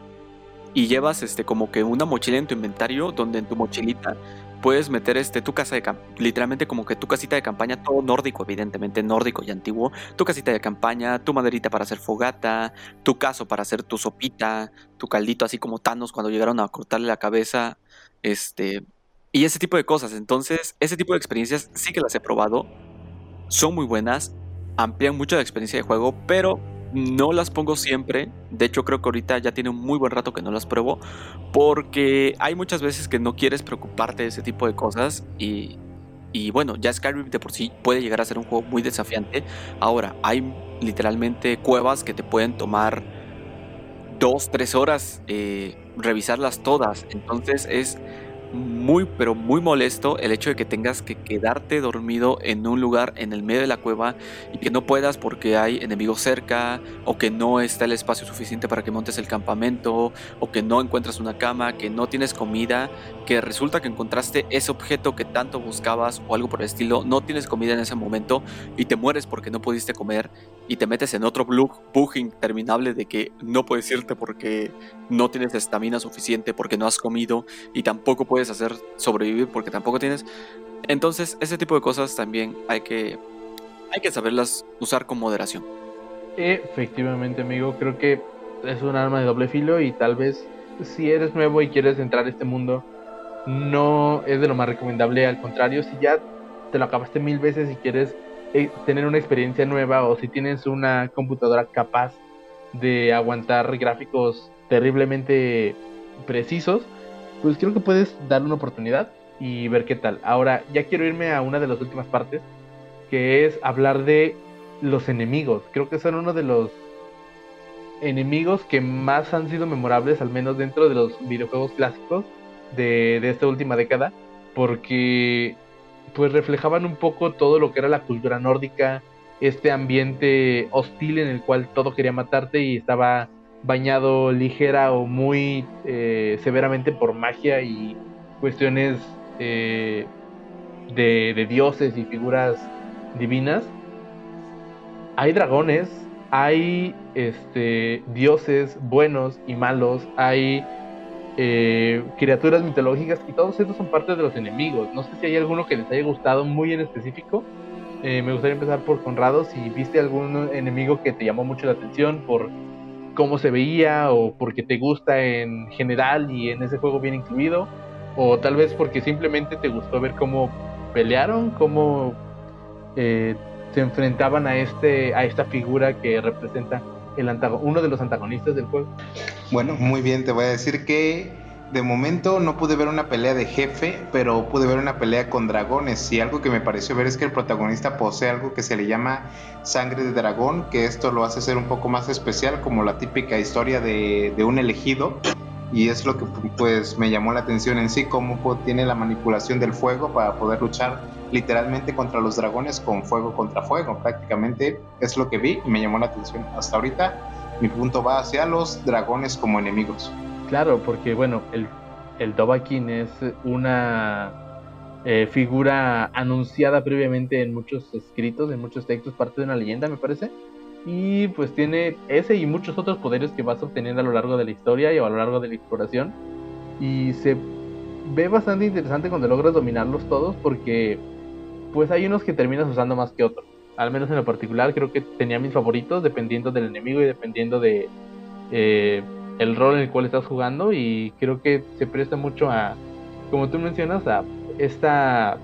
y llevas este como que una mochila en tu inventario donde en tu mochilita puedes meter este, tu casa de literalmente como que tu casita de campaña, todo nórdico, evidentemente nórdico y antiguo, tu casita de campaña, tu maderita para hacer fogata, tu caso para hacer tu sopita, tu caldito, así como Thanos cuando llegaron a cortarle la cabeza, este, y ese tipo de cosas. Entonces, ese tipo de experiencias sí que las he probado, son muy buenas, amplían mucho la experiencia de juego, pero no las pongo siempre. De hecho, creo que ahorita ya tiene un muy buen rato que no las pruebo. Porque hay muchas veces que no quieres preocuparte de ese tipo de cosas. Y, y bueno, ya Skyrim de por sí puede llegar a ser un juego muy desafiante. Ahora, hay literalmente cuevas que te pueden tomar dos, tres horas eh, revisarlas todas. Entonces es muy, pero muy molesto el hecho de que tengas que quedarte dormido en un lugar en el medio de la cueva y que no puedas porque hay enemigos cerca o que no está el espacio suficiente para que montes el campamento o que no encuentras una cama, que no tienes comida, que resulta que encontraste ese objeto que tanto buscabas o algo por el estilo, no tienes comida en ese momento y te mueres porque no pudiste comer y te metes en otro bug, bug interminable de que no puedes irte porque no tienes estamina suficiente, porque no has comido y tampoco puedes hacer sobrevivir porque tampoco tienes. Entonces, ese tipo de cosas también hay que, hay que saberlas usar con moderación. Efectivamente, amigo, creo que es un arma de doble filo y tal vez si eres nuevo y quieres entrar a este mundo, no es de lo más recomendable. Al contrario, si ya te lo acabaste mil veces y quieres eh, tener una experiencia nueva o si tienes una computadora capaz de aguantar gráficos terriblemente precisos, pues creo que puedes dar una oportunidad y ver qué tal. Ahora, ya quiero irme a una de las últimas partes, que es hablar de los enemigos. Creo que son uno de los enemigos que más han sido memorables, al menos dentro de los videojuegos clásicos de, de esta última década, porque pues reflejaban un poco todo lo que era la cultura nórdica, este ambiente hostil en el cual todo quería matarte y estaba bañado ligera o muy eh, severamente por magia y cuestiones eh, de, dioses y figuras divinas. Hay dragones, hay este, dioses buenos y malos, hay eh, criaturas mitológicas y todos estos son parte de los enemigos. No sé si hay alguno que les haya gustado muy en específico. me gustaría empezar por Conrado, si viste algún enemigo que te llamó mucho la atención por cómo se veía o porque te gusta en general y en ese juego bien incluido o tal vez porque simplemente te gustó ver cómo pelearon, cómo eh, se enfrentaban a este a esta figura que representa el uno de los antagonistas del juego. Bueno, muy bien, te voy a decir que de momento no pude ver una pelea de jefe, pero pude ver una pelea con dragones. Y algo que me pareció ver es que el protagonista posee algo que se le llama sangre de dragón, que esto lo hace ser un poco más especial, como la típica historia de, un elegido. Y es lo que pues me llamó la atención en sí, cómo tiene la manipulación del fuego para poder luchar literalmente contra los dragones con fuego contra fuego. Prácticamente es lo que vi y me llamó la atención. Hasta ahorita mi punto va hacia los dragones como enemigos. Claro, porque bueno, el, el es una eh, figura anunciada previamente en muchos escritos, en muchos textos, parte de una leyenda, me parece. Y pues tiene ese y muchos otros poderes que vas obteniendo a lo largo de la historia y a lo largo de la exploración. Y se ve bastante interesante cuando logras dominarlos todos porque pues hay unos que terminas usando más que otros. Al menos en lo particular creo que tenía mis favoritos dependiendo del enemigo y dependiendo de eh, el rol en el cual estás jugando y creo que se presta mucho a, como tú mencionas, a esta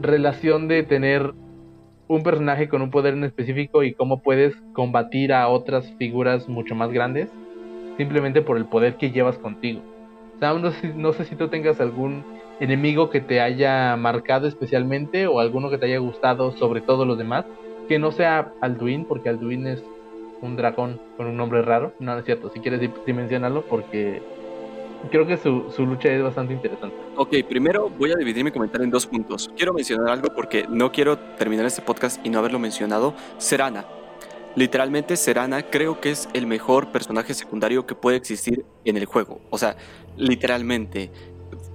relación de tener un personaje con un poder en específico y cómo puedes combatir a otras figuras mucho más grandes simplemente por el poder que llevas contigo. Sea, no sé, no sé si tú tengas algún enemigo que te haya marcado especialmente o alguno que te haya gustado sobre todo los demás, que no sea Alduin, porque Alduin es un dragón con un nombre raro. No, es cierto, si quieres dimensionarlo porque creo que su, su, lucha es bastante interesante. Ok, primero voy a dividir mi comentario en dos puntos. Quiero mencionar algo porque no quiero terminar este podcast y no haberlo mencionado. Serana. Literalmente Serana creo que es el mejor personaje secundario que puede existir en el juego. O sea, literalmente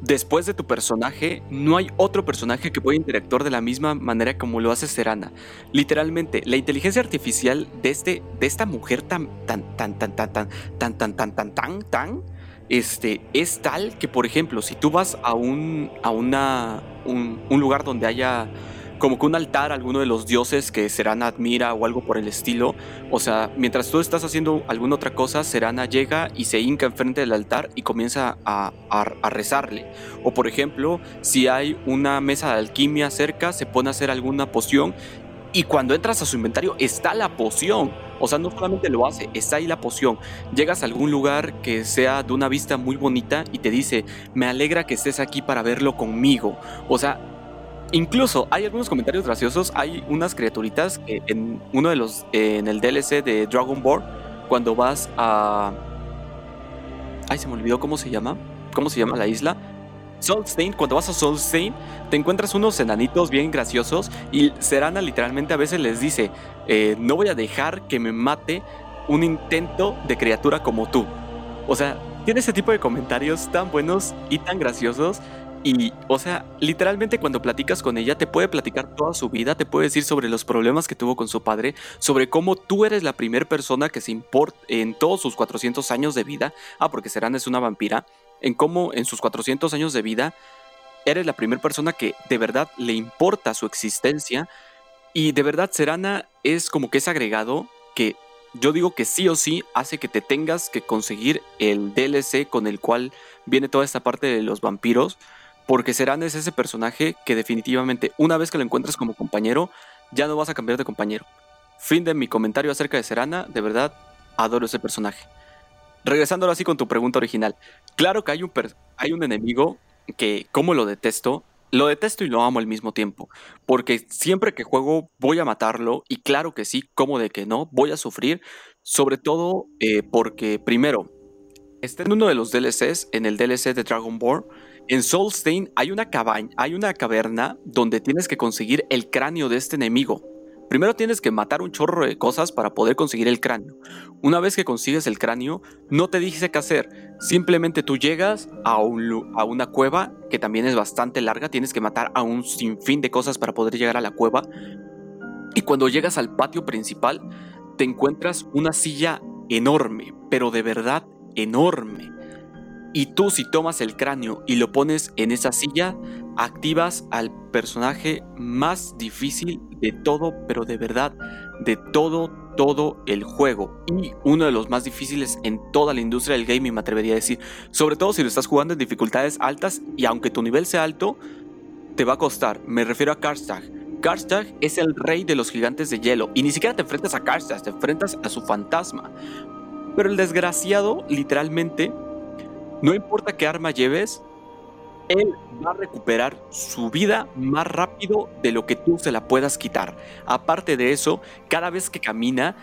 después de tu personaje, no hay otro personaje que pueda interactuar de la misma manera como lo hace Serana. Literalmente, la inteligencia artificial de, este, de esta mujer tan, tan, tan, tan, tan, tan, tan, tan, tan, tan, tan, tan, este, es tal que, por ejemplo, si tú vas a un, a una, un, un lugar donde haya como que un altar a alguno de los dioses que Serana admira o algo por el estilo. O sea, mientras tú estás haciendo alguna otra cosa, Serana llega y se hinca enfrente del altar y comienza a, rezarle. O por ejemplo, si hay una mesa de alquimia cerca, se pone a hacer alguna poción y cuando entras a su inventario está la poción. O sea, no solamente lo hace, está ahí la poción. Llegas a algún lugar que sea de una vista muy bonita y te dice, me alegra que estés aquí para verlo conmigo. O sea, Incluso hay algunos comentarios graciosos. Hay unas criaturitas que en uno de los. en el DLC de Dragon Ball. Cuando vas a. Ay, se me olvidó cómo se llama. ¿Cómo se llama la isla? Solstein, cuando vas a Solstein, te encuentras unos enanitos bien graciosos. Y Serana literalmente a veces les dice: eh, No voy a dejar que me mate un intento de criatura como tú. O sea, tiene ese tipo de comentarios tan buenos y tan graciosos y, o sea, literalmente cuando platicas con ella, te puede platicar toda su vida, te puede decir sobre los problemas que tuvo con su padre, sobre cómo tú eres la primera persona que se importa en todos sus 400 años de vida. Ah, porque Serana es una vampira. En cómo en sus 400 años de vida eres la primera persona que de verdad le importa su existencia. Y de verdad, Serana es como que es agregado que yo digo que sí o sí hace que te tengas que conseguir el DLC con el cual viene toda esta parte de los vampiros porque Serán es ese personaje que definitivamente una vez que lo encuentres como compañero, ya no vas a cambiar de compañero. Fin de mi comentario acerca de Serana, de verdad, adoro ese personaje. Regresando así con tu pregunta original, claro que hay un, hay un enemigo que, como lo detesto, lo detesto y lo amo al mismo tiempo, porque siempre que juego voy a matarlo y claro que sí, como de que no, voy a sufrir, sobre todo eh, porque primero, está en uno de los DLCs, en el DLC de Dragon Ball, en Soulstein hay una cabaña, hay una caverna donde tienes que conseguir el cráneo de este enemigo. Primero tienes que matar un chorro de cosas para poder conseguir el cráneo. Una vez que consigues el cráneo, no te dice qué hacer. Simplemente tú llegas a, un, a una cueva que también es bastante larga. Tienes que matar a un sinfín de cosas para poder llegar a la cueva. Y cuando llegas al patio principal, te encuentras una silla enorme, pero de verdad enorme. Y tú si tomas el cráneo y lo pones en esa silla, activas al personaje más difícil de todo, pero de verdad, de todo, todo el juego. Y uno de los más difíciles en toda la industria del gaming, me atrevería a decir. Sobre todo si lo estás jugando en dificultades altas y aunque tu nivel sea alto, te va a costar. Me refiero a Karstag. Karstag es el rey de los gigantes de hielo y ni siquiera te enfrentas a Karstag, te enfrentas a su fantasma. Pero el desgraciado, literalmente, no importa qué arma lleves, él va a recuperar su vida más rápido de lo que tú se la puedas quitar. Aparte de eso, cada vez que camina,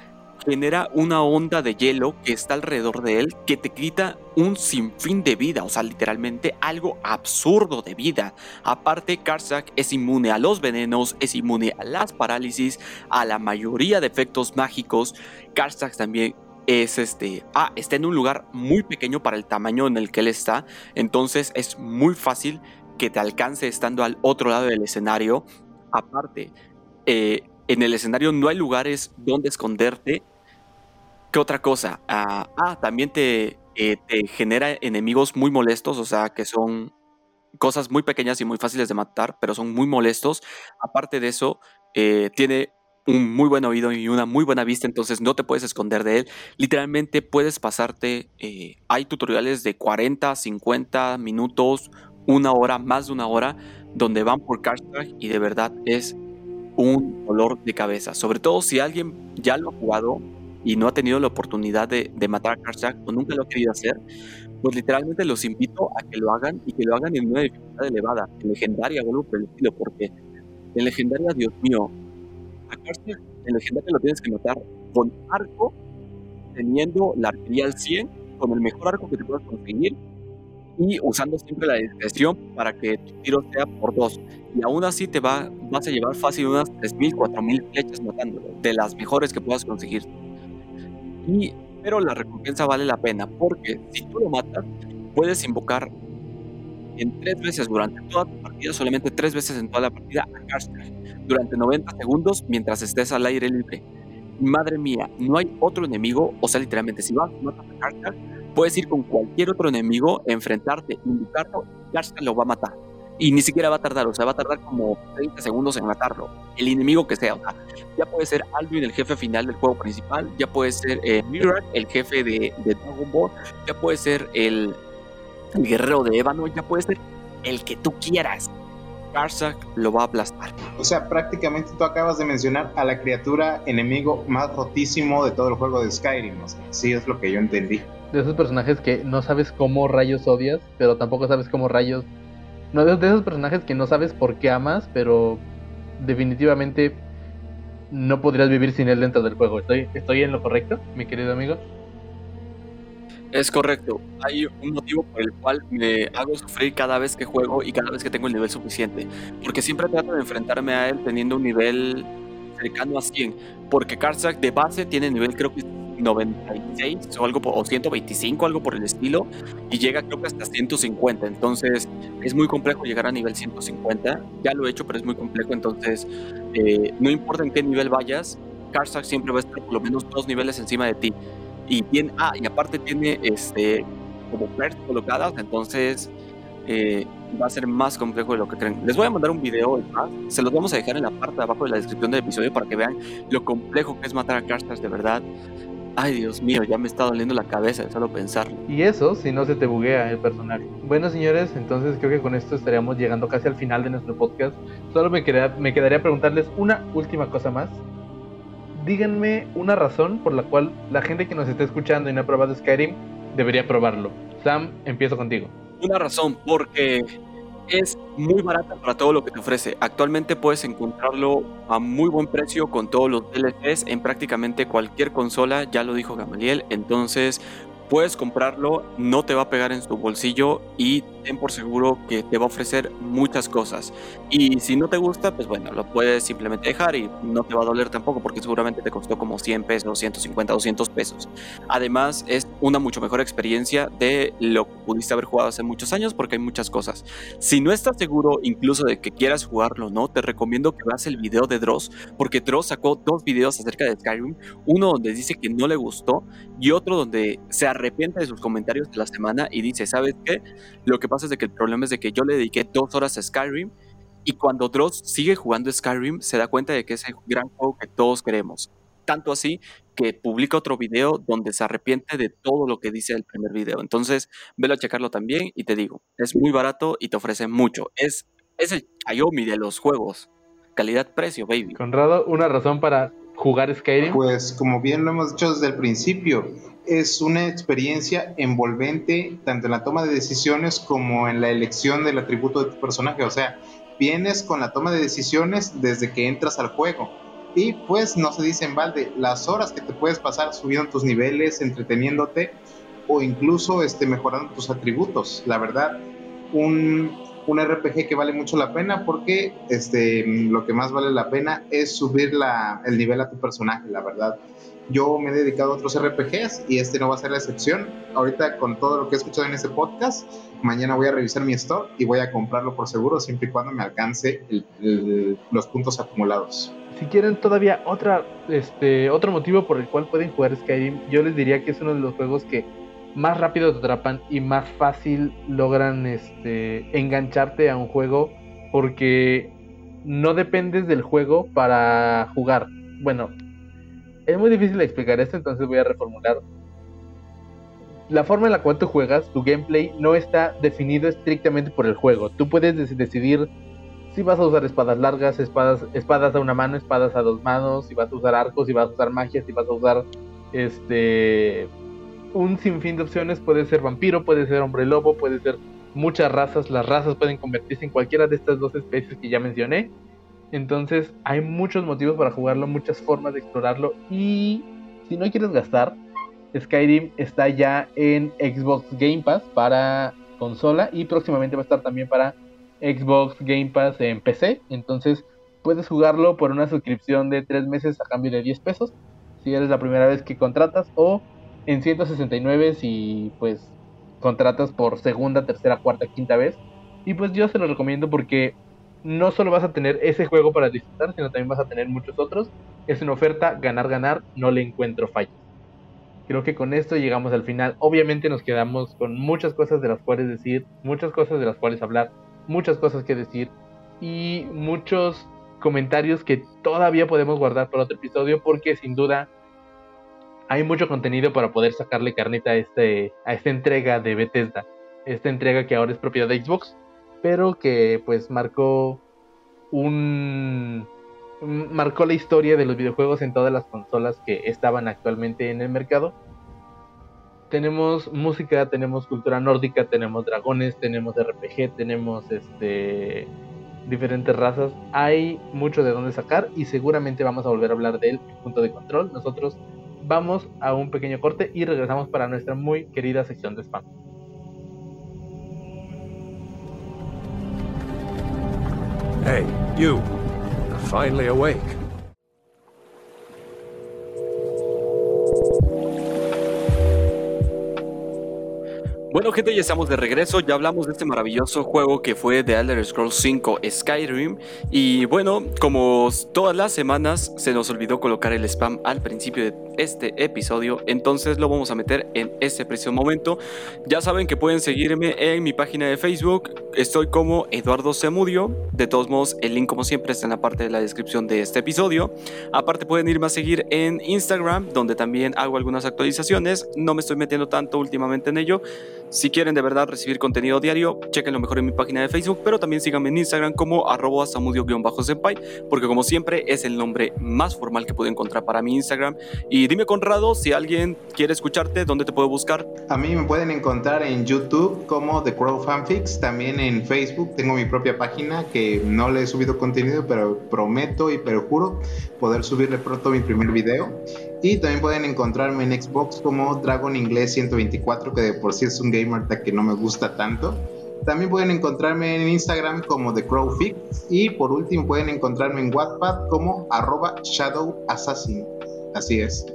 genera una onda de hielo que está alrededor de él que te quita un sinfín de vida, o sea, literalmente algo absurdo de vida. Aparte, Karsak es inmune a los venenos, es inmune a las parálisis, a la mayoría de efectos mágicos. Karsak también es este, ah, está en un lugar muy pequeño para el tamaño en el que él está, entonces es muy fácil que te alcance estando al otro lado del escenario. Aparte, eh, en el escenario no hay lugares donde esconderte. ¿Qué otra cosa? ah, ah también te, eh, te genera enemigos muy molestos, o sea, que son cosas muy pequeñas y muy fáciles de matar, pero son muy molestos. Aparte de eso, eh, tiene un muy buen oído y una muy buena vista, entonces no te puedes esconder de él. Literalmente puedes pasarte, eh, hay tutoriales de 40, 50 minutos, una hora, más de una hora, donde van por Karstag y de verdad es un dolor de cabeza. Sobre todo si alguien ya lo ha jugado y no ha tenido la oportunidad de, matar a Karstag o nunca lo ha querido hacer, pues literalmente los invito a que lo hagan y que lo hagan en una dificultad elevada, en legendaria o por el estilo, porque en legendaria, Dios mío, en el legendario lo tienes que matar con arco, teniendo la arquería al 100, con el mejor arco que te puedas conseguir y usando siempre la discreción para que tu tiro sea por dos. Y aún así te va, vas a llevar fácil unas 3.000, 4.000 flechas matándolo, de las mejores que puedas conseguir. Y, pero la recompensa vale la pena, porque si tú lo matas, puedes invocar en tres veces durante toda tu partida, solamente tres veces en toda la partida, a Karstag durante 90 segundos mientras estés al aire libre. Madre mía, no hay otro enemigo, o sea, literalmente, si vas a matar a Karstag, puedes ir con cualquier otro enemigo, enfrentarte, invitarlo, Karstag lo va a matar. Y ni siquiera va a tardar, o sea, va a tardar como 30 segundos en matarlo. El enemigo que sea, o sea, ya puede ser Alduin, el jefe final del juego principal, ya puede ser eh, el jefe de, de Dragon Ball, ya puede ser el, el guerrero de Ébano, ya puede ser el que tú quieras. Karsak lo va a aplastar. O sea, prácticamente tú acabas de mencionar a la criatura enemigo más rotísimo de todo el juego de Skyrim. O sea, sí es lo que yo entendí. De esos personajes que no sabes cómo rayos odias, pero tampoco sabes cómo rayos. No, de esos personajes que no sabes por qué amas, pero definitivamente no podrías vivir sin él dentro del juego. ¿Estoy, estoy en lo correcto, mi querido amigo? Es correcto. Hay un motivo por el cual me hago sufrir cada vez que juego y cada vez que tengo el nivel suficiente. Porque siempre trato de enfrentarme a él teniendo un nivel cercano a 100. Porque Karsak de base tiene nivel creo que 96 o algo o 125, algo por el estilo. Y llega creo que hasta 150. Entonces es muy complejo llegar a nivel 150. Ya lo he hecho, pero es muy complejo. Entonces eh, no importa en qué nivel vayas, Karsak siempre va a estar por lo menos dos niveles encima de ti y tiene, ah, y aparte tiene este como perks colocadas, entonces eh, va a ser más complejo de lo que creen. Les voy a mandar un video, se los vamos a dejar en la parte de abajo de la descripción del episodio para que vean lo complejo que es matar a Karstars de verdad. Ay, Dios mío, ya me está doliendo la cabeza de solo pensarlo. Y eso si no se te buguea el personaje. Bueno, señores, entonces creo que con esto estaríamos llegando casi al final de nuestro podcast. Solo me, quedaría, me quedaría preguntarles una última cosa más díganme una razón por la cual la gente que nos está escuchando y no ha probado Skyrim debería probarlo. Sam, empiezo contigo. Una razón, porque es muy barata para todo lo que te ofrece. Actualmente puedes encontrarlo a muy buen precio con todos los DLCs en prácticamente cualquier consola, ya lo dijo Gamaliel. Entonces puedes comprarlo, no te va a pegar en tu bolsillo y ten por seguro que te va a ofrecer muchas cosas. Y si no te gusta, pues bueno, lo puedes simplemente dejar y no te va a doler tampoco porque seguramente te costó como 100 pesos, 150, 200 pesos. Además, es una mucho mejor experiencia de lo que pudiste haber jugado hace muchos años porque hay muchas cosas. Si no estás seguro incluso de que quieras jugarlo, ¿no? Te recomiendo que veas el video de Dross porque Dross sacó dos videos acerca de Skyrim, uno donde dice que no le gustó y otro donde se arrepiente de sus comentarios de la semana y dice, ¿sabes qué? Lo que pasa es de que el problema es de que yo le dediqué dos horas a Skyrim y cuando Dross sigue jugando Skyrim se da cuenta de que es el gran juego que todos queremos. Tanto así que publica otro video donde se arrepiente de todo lo que dice el primer video. Entonces, velo a checarlo también y te digo, es muy barato y te ofrece mucho. Es, es el Xiaomi de los juegos. Calidad-precio, baby. Conrado, una razón para jugar Skyrim? Pues como bien lo hemos dicho desde el principio, es una experiencia envolvente tanto en la toma de decisiones como en la elección del atributo de tu personaje. O sea, vienes con la toma de decisiones desde que entras al juego. Y pues no se dice en balde las horas que te puedes pasar subiendo tus niveles, entreteniéndote o incluso este, mejorando tus atributos. La verdad, un, un RPG que vale mucho la pena porque este, lo que más vale la pena es subir la, el nivel a tu personaje, la verdad. Yo me he dedicado a otros RPGs y este no va a ser la excepción. Ahorita con todo lo que he escuchado en este podcast, mañana voy a revisar mi store y voy a comprarlo por seguro siempre y cuando me alcance los puntos acumulados. Si quieren todavía otra, este, otro motivo por el cual pueden jugar Skyrim, yo les diría que es uno de los juegos que más rápido te atrapan y más fácil logran este, engancharte a un juego porque no dependes del juego para jugar. Bueno, es muy difícil explicar esto, entonces voy a reformular. La forma en la cual tú juegas, tu gameplay, no está definido estrictamente por el juego. Tú puedes decidir si vas a usar espadas largas, espadas, espadas a una mano, espadas a dos manos, si vas a usar arcos, si vas a usar magia, si vas a usar este un sinfín de opciones. Puede ser vampiro, puede ser hombre lobo, puede ser muchas razas. Las razas pueden convertirse en cualquiera de estas dos especies que ya mencioné. Entonces hay muchos motivos para jugarlo, muchas formas de explorarlo. Y si no quieres gastar, Skyrim está ya en Xbox Game Pass para consola y próximamente va a estar también para Xbox Game Pass en PC. Entonces puedes jugarlo por una suscripción de 3 meses a cambio de 10 pesos si eres la primera vez que contratas o en 169 si pues contratas por segunda, tercera, cuarta, quinta vez. Y pues yo se lo recomiendo porque no solo vas a tener ese juego para disfrutar, sino también vas a tener muchos otros. Es una oferta ganar, ganar, no le encuentro fallas. Creo que con esto llegamos al final. Obviamente nos quedamos con muchas cosas de las cuales decir, muchas cosas de las cuales hablar, muchas cosas que decir y muchos comentarios que todavía podemos guardar para otro episodio porque sin duda hay mucho contenido para poder sacarle carnita a, este, a esta entrega de Bethesda. Esta entrega que ahora es propiedad de Xbox, pero que pues marcó un marcó la historia de los videojuegos en todas las consolas que estaban actualmente en el mercado. Tenemos música, tenemos cultura nórdica, tenemos dragones, tenemos RPG, tenemos este diferentes razas. Hay mucho de dónde sacar y seguramente vamos a volver a hablar de él punto de control. Nosotros vamos a un pequeño corte y regresamos para nuestra muy querida sección de spam. Hey, you. Finally awake. Bueno, gente, ya estamos de regreso. Ya hablamos de este maravilloso juego que fue The Elder Scrolls 5 Skyrim. Y bueno, como todas las semanas, se nos olvidó colocar el spam al principio de este episodio. Entonces lo vamos a meter en este preciso momento. Ya saben que pueden seguirme en mi página de Facebook. Estoy como Eduardo Semudio. De todos modos, el link, como siempre, está en la parte de la descripción de este episodio. Aparte, pueden irme a seguir en Instagram, donde también hago algunas actualizaciones. No me estoy metiendo tanto últimamente en ello. Si quieren de verdad recibir contenido diario, chequenlo mejor en mi página de Facebook, pero también síganme en Instagram como arroba samudio-senpai, porque como siempre es el nombre más formal que puedo encontrar para mi Instagram. Y dime Conrado, si alguien quiere escucharte, ¿dónde te puedo buscar? A mí me pueden encontrar en YouTube como The Crow Fanfics, también en Facebook tengo mi propia página que no le he subido contenido, pero prometo y perjuro poder subirle pronto mi primer video. Y también pueden encontrarme en Xbox como Dragon Inglés 124, que de por sí es un gamer que no me gusta tanto. También pueden encontrarme en Instagram como The Crowfix. Y por último pueden encontrarme en Wattpad como arroba Shadow Assassin. Así es.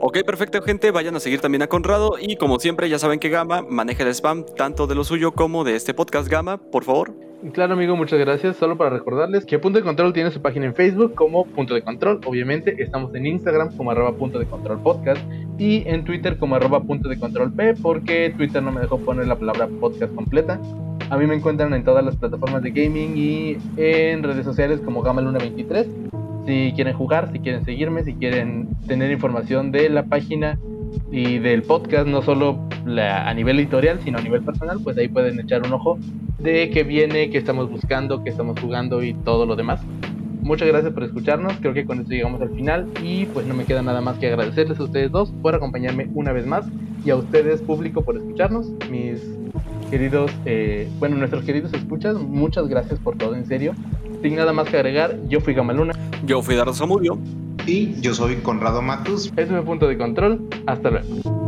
Ok, perfecto, gente. Vayan a seguir también a Conrado. Y como siempre, ya saben que Gama maneja el spam tanto de lo suyo como de este podcast. Gama, por favor. Claro, amigo, muchas gracias. Solo para recordarles que Punto de Control tiene su página en Facebook como Punto de Control. Obviamente, estamos en Instagram como arroba Punto de Control Podcast y en Twitter como arroba Punto de Control P porque Twitter no me dejó poner la palabra podcast completa. A mí me encuentran en todas las plataformas de gaming y en redes sociales como Gama Luna23 si quieren jugar, si quieren seguirme, si quieren tener información de la página y del podcast, no solo a nivel editorial, sino a nivel personal, pues ahí pueden echar un ojo de qué viene, qué estamos buscando, qué estamos jugando y todo lo demás. Muchas gracias por escucharnos, creo que con esto llegamos al final y pues no me queda nada más que agradecerles a ustedes dos por acompañarme una vez más y a ustedes público por escucharnos, mis queridos, eh, bueno, nuestros queridos escuchas, muchas gracias por todo, en serio. Sin nada más que agregar, yo fui Gamaluna. Yo fui Dardo Zamudio. Y yo soy Conrado Matus. Este es mi punto de control. Hasta luego.